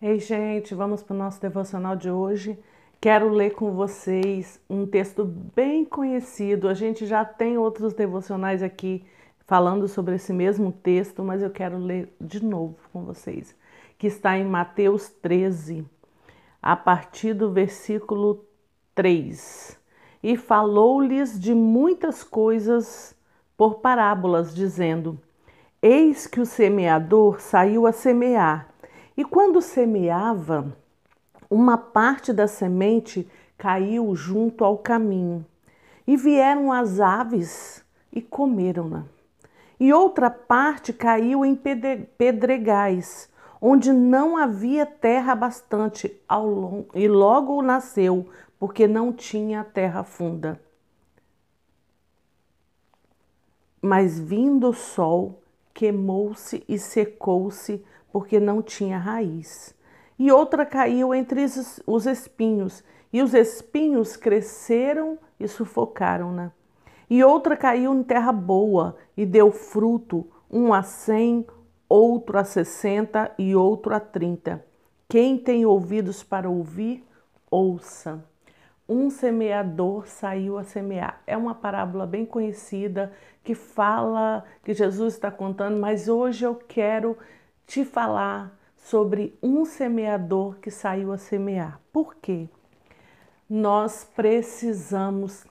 Ei, gente, vamos para o nosso devocional de hoje. Quero ler com vocês um texto bem conhecido. A gente já tem outros devocionais aqui falando sobre esse mesmo texto, mas eu quero ler de novo com vocês, que está em Mateus 13, a partir do versículo 3. E falou-lhes de muitas coisas por parábolas, dizendo: Eis que o semeador saiu a semear, e quando semeava, uma parte da semente caiu junto ao caminho, e vieram as aves e comeram-na. E outra parte caiu em pedregais, onde não havia terra bastante, e logo nasceu, porque não tinha terra funda. Mas vindo o sol, queimou-se e secou-se, porque não tinha raiz. E outra caiu entre os espinhos, e os espinhos cresceram e sufocaram-na. E outra caiu em terra boa e deu fruto, um a cem, outro a sessenta e outro a trinta. Quem tem ouvidos para ouvir, ouça. Um semeador saiu a semear. É uma parábola bem conhecida que fala que Jesus está contando, mas hoje eu quero te falar sobre um semeador que saiu a semear. Por quê? Nós precisamos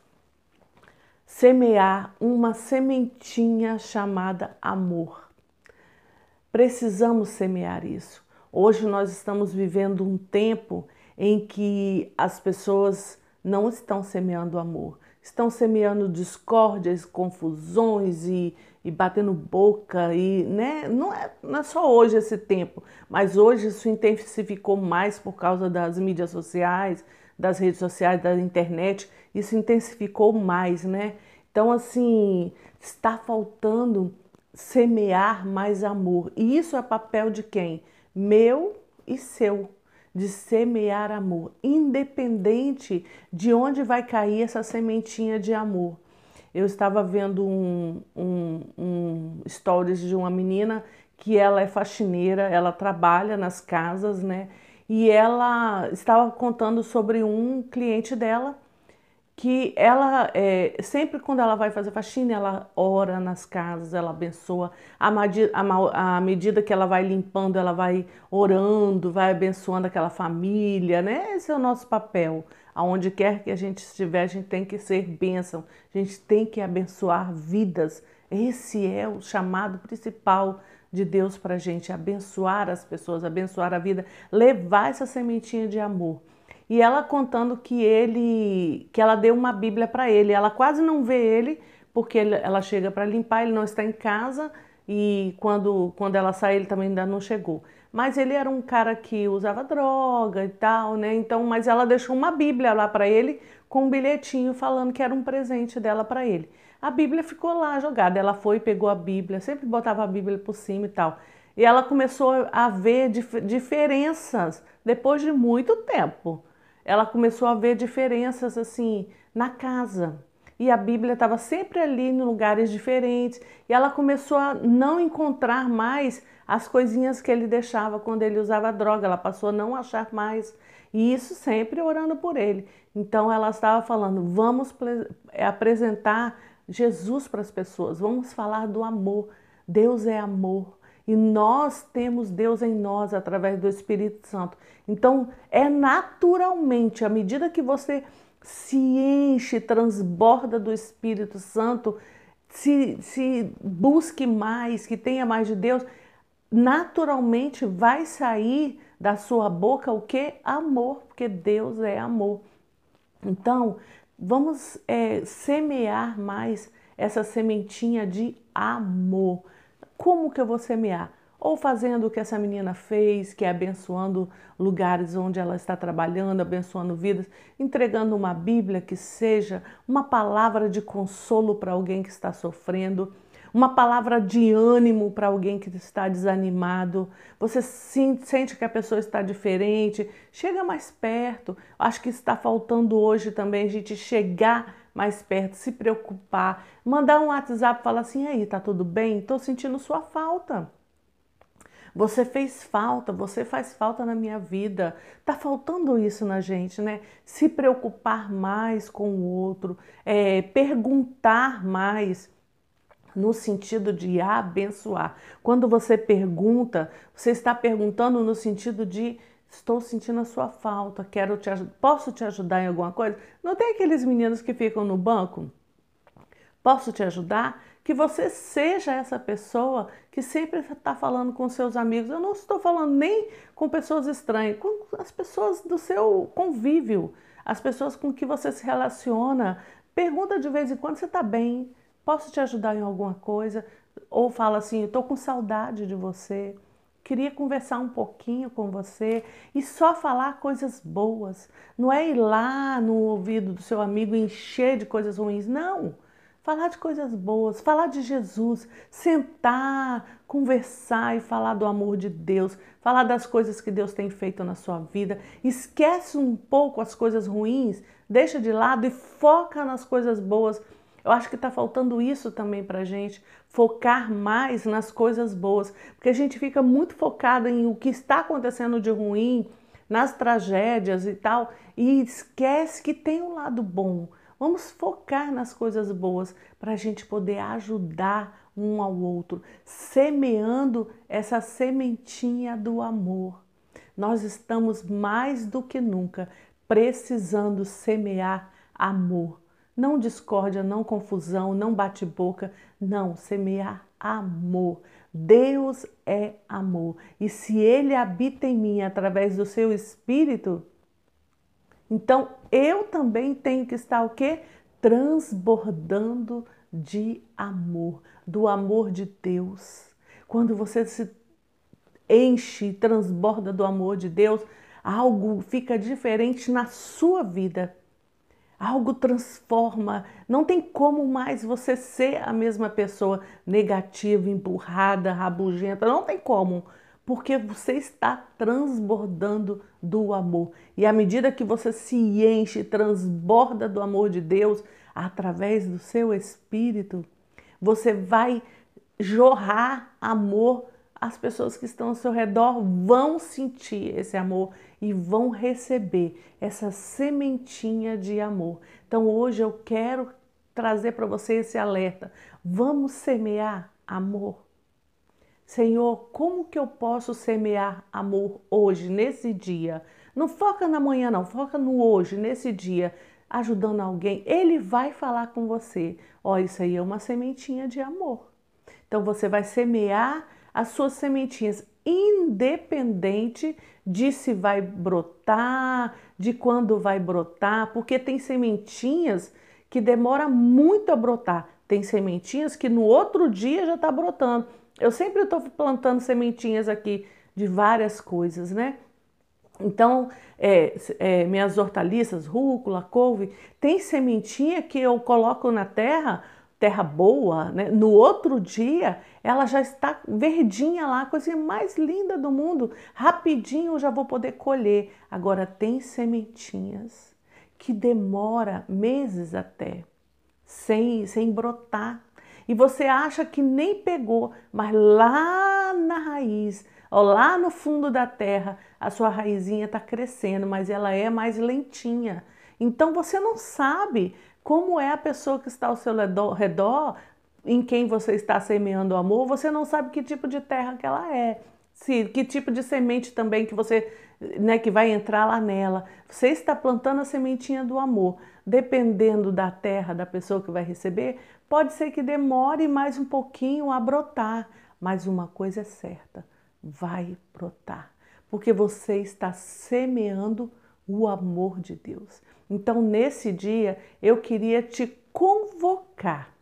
semear uma sementinha chamada amor. Precisamos semear isso. Hoje nós estamos vivendo um tempo em que as pessoas não estão semeando amor, estão semeando discórdias, confusões e, e batendo boca e né? não, é, não é só hoje esse tempo, mas hoje isso intensificou mais por causa das mídias sociais, das redes sociais, da internet, isso intensificou mais, né? Então, assim, está faltando semear mais amor. E isso é papel de quem? Meu e seu, de semear amor, independente de onde vai cair essa sementinha de amor. Eu estava vendo um, um, um stories de uma menina que ela é faxineira, ela trabalha nas casas, né? e ela estava contando sobre um cliente dela que ela é, sempre quando ela vai fazer faxina ela ora nas casas ela abençoa. À medida que ela vai limpando ela vai orando vai abençoando aquela família né? Esse é o nosso papel. Aonde quer que a gente estiver a gente tem que ser bênção. A gente tem que abençoar vidas. Esse é o chamado principal de Deus para a gente, abençoar as pessoas, abençoar a vida, levar essa sementinha de amor. E ela contando que ele, que ela deu uma Bíblia para ele. Ela quase não vê ele porque ela chega para limpar, ele não está em casa e quando, quando ela sai ele também ainda não chegou. Mas ele era um cara que usava droga e tal, né? Então, mas ela deixou uma Bíblia lá para ele com um bilhetinho falando que era um presente dela para ele. A Bíblia ficou lá jogada. Ela foi, pegou a Bíblia, sempre botava a Bíblia por cima e tal. E ela começou a ver dif diferenças depois de muito tempo. Ela começou a ver diferenças assim na casa. E a Bíblia estava sempre ali em lugares diferentes. E ela começou a não encontrar mais as coisinhas que ele deixava quando ele usava droga. Ela passou a não achar mais. E isso sempre orando por ele. Então ela estava falando: vamos apresentar Jesus para as pessoas, vamos falar do amor. Deus é amor e nós temos Deus em nós através do Espírito Santo. Então, é naturalmente, à medida que você se enche, transborda do Espírito Santo, se, se busque mais, que tenha mais de Deus, naturalmente vai sair da sua boca o que? Amor, porque Deus é amor. Então, Vamos é, semear mais essa sementinha de amor. Como que eu vou semear? Ou fazendo o que essa menina fez, que é abençoando lugares onde ela está trabalhando, abençoando vidas, entregando uma Bíblia que seja uma palavra de consolo para alguém que está sofrendo uma palavra de ânimo para alguém que está desanimado, você sente que a pessoa está diferente, chega mais perto. Acho que está faltando hoje também a gente chegar mais perto, se preocupar, mandar um WhatsApp, falar assim: aí, tá tudo bem? Estou sentindo sua falta. Você fez falta, você faz falta na minha vida. Tá faltando isso na gente, né? Se preocupar mais com o outro, é, perguntar mais no sentido de abençoar. Quando você pergunta, você está perguntando no sentido de estou sentindo a sua falta, quero te posso te ajudar em alguma coisa? Não tem aqueles meninos que ficam no banco? Posso te ajudar? Que você seja essa pessoa que sempre está falando com seus amigos. Eu não estou falando nem com pessoas estranhas, com as pessoas do seu convívio, as pessoas com que você se relaciona. Pergunta de vez em quando: você está bem? Posso te ajudar em alguma coisa? Ou fala assim: estou com saudade de você, queria conversar um pouquinho com você e só falar coisas boas. Não é ir lá no ouvido do seu amigo encher de coisas ruins, não. Falar de coisas boas, falar de Jesus, sentar, conversar e falar do amor de Deus, falar das coisas que Deus tem feito na sua vida. Esquece um pouco as coisas ruins, deixa de lado e foca nas coisas boas eu acho que está faltando isso também para a gente, focar mais nas coisas boas, porque a gente fica muito focado em o que está acontecendo de ruim, nas tragédias e tal, e esquece que tem um lado bom. Vamos focar nas coisas boas para a gente poder ajudar um ao outro, semeando essa sementinha do amor. Nós estamos mais do que nunca precisando semear amor não discórdia, não confusão, não bate-boca, não, semear amor. Deus é amor. E se Ele habita em mim através do seu Espírito, então eu também tenho que estar o quê? Transbordando de amor, do amor de Deus. Quando você se enche, transborda do amor de Deus, algo fica diferente na sua vida. Algo transforma. Não tem como mais você ser a mesma pessoa negativa, empurrada, rabugenta. Não tem como. Porque você está transbordando do amor. E à medida que você se enche, transborda do amor de Deus, através do seu espírito, você vai jorrar amor as pessoas que estão ao seu redor vão sentir esse amor e vão receber essa sementinha de amor. Então hoje eu quero trazer para você esse alerta. Vamos semear amor. Senhor, como que eu posso semear amor hoje, nesse dia? Não foca na manhã, não, foca no hoje, nesse dia, ajudando alguém. Ele vai falar com você. Ó, oh, isso aí é uma sementinha de amor. Então você vai semear as suas sementinhas, independente de se vai brotar, de quando vai brotar, porque tem sementinhas que demora muito a brotar. Tem sementinhas que no outro dia já está brotando. Eu sempre estou plantando sementinhas aqui de várias coisas, né? Então, é, é, minhas hortaliças, rúcula, couve, tem sementinha que eu coloco na terra terra boa, né? no outro dia ela já está verdinha lá, a coisa mais linda do mundo. Rapidinho eu já vou poder colher. Agora tem sementinhas que demora meses até sem, sem brotar. E você acha que nem pegou, mas lá na raiz, ó, lá no fundo da terra, a sua raizinha está crescendo, mas ela é mais lentinha. Então você não sabe como é a pessoa que está ao seu redor, em quem você está semeando o amor, você não sabe que tipo de terra que ela é. Se, que tipo de semente também que você, né, que vai entrar lá nela. Você está plantando a sementinha do amor. Dependendo da terra da pessoa que vai receber, pode ser que demore mais um pouquinho a brotar, mas uma coisa é certa, vai brotar, porque você está semeando o amor de Deus. Então, nesse dia, eu queria te convocar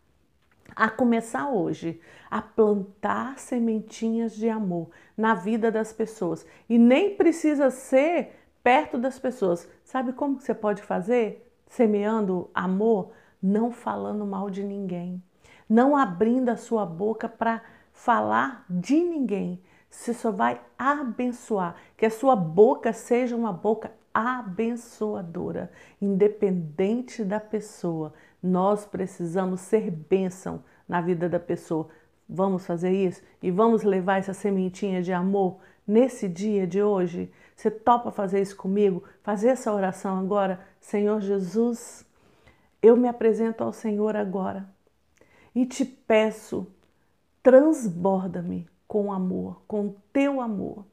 a começar hoje a plantar sementinhas de amor na vida das pessoas. E nem precisa ser perto das pessoas. Sabe como você pode fazer? Semeando amor, não falando mal de ninguém, não abrindo a sua boca para falar de ninguém. Você só vai abençoar, que a sua boca seja uma boca abençoadora, independente da pessoa. Nós precisamos ser bênção na vida da pessoa. Vamos fazer isso e vamos levar essa sementinha de amor nesse dia de hoje? Você topa fazer isso comigo? Fazer essa oração agora? Senhor Jesus, eu me apresento ao Senhor agora e te peço, transborda-me com amor, com teu amor,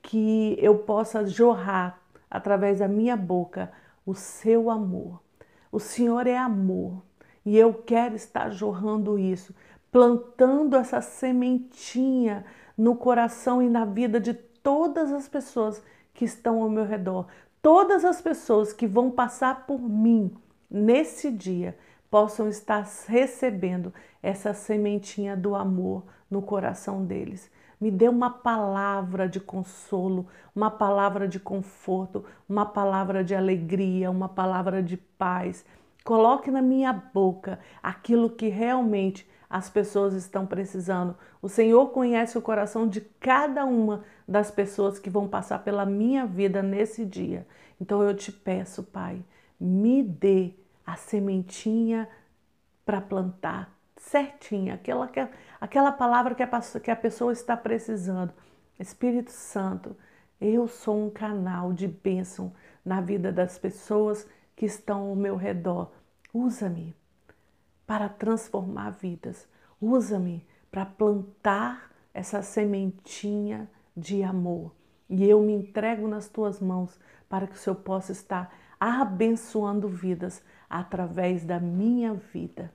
que eu possa jorrar através da minha boca o seu amor. O Senhor é amor e eu quero estar jorrando isso, plantando essa sementinha no coração e na vida de todas as pessoas que estão ao meu redor, todas as pessoas que vão passar por mim nesse dia possam estar recebendo essa sementinha do amor no coração deles. Me dê uma palavra de consolo, uma palavra de conforto, uma palavra de alegria, uma palavra de paz. Coloque na minha boca aquilo que realmente as pessoas estão precisando. O Senhor conhece o coração de cada uma das pessoas que vão passar pela minha vida nesse dia. Então eu te peço, Pai, me dê a sementinha para plantar certinha, aquela, aquela palavra que a, que a pessoa está precisando. Espírito Santo, eu sou um canal de bênção na vida das pessoas que estão ao meu redor. Usa-me para transformar vidas. Usa-me para plantar essa sementinha de amor. E eu me entrego nas tuas mãos para que o Senhor possa estar abençoando vidas através da minha vida.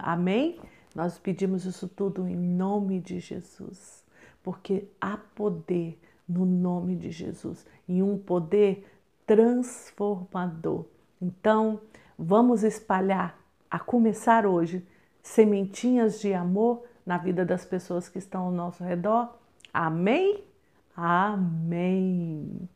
Amém? Nós pedimos isso tudo em nome de Jesus, porque há poder no nome de Jesus e um poder transformador. Então, vamos espalhar, a começar hoje, sementinhas de amor na vida das pessoas que estão ao nosso redor. Amém? Amém.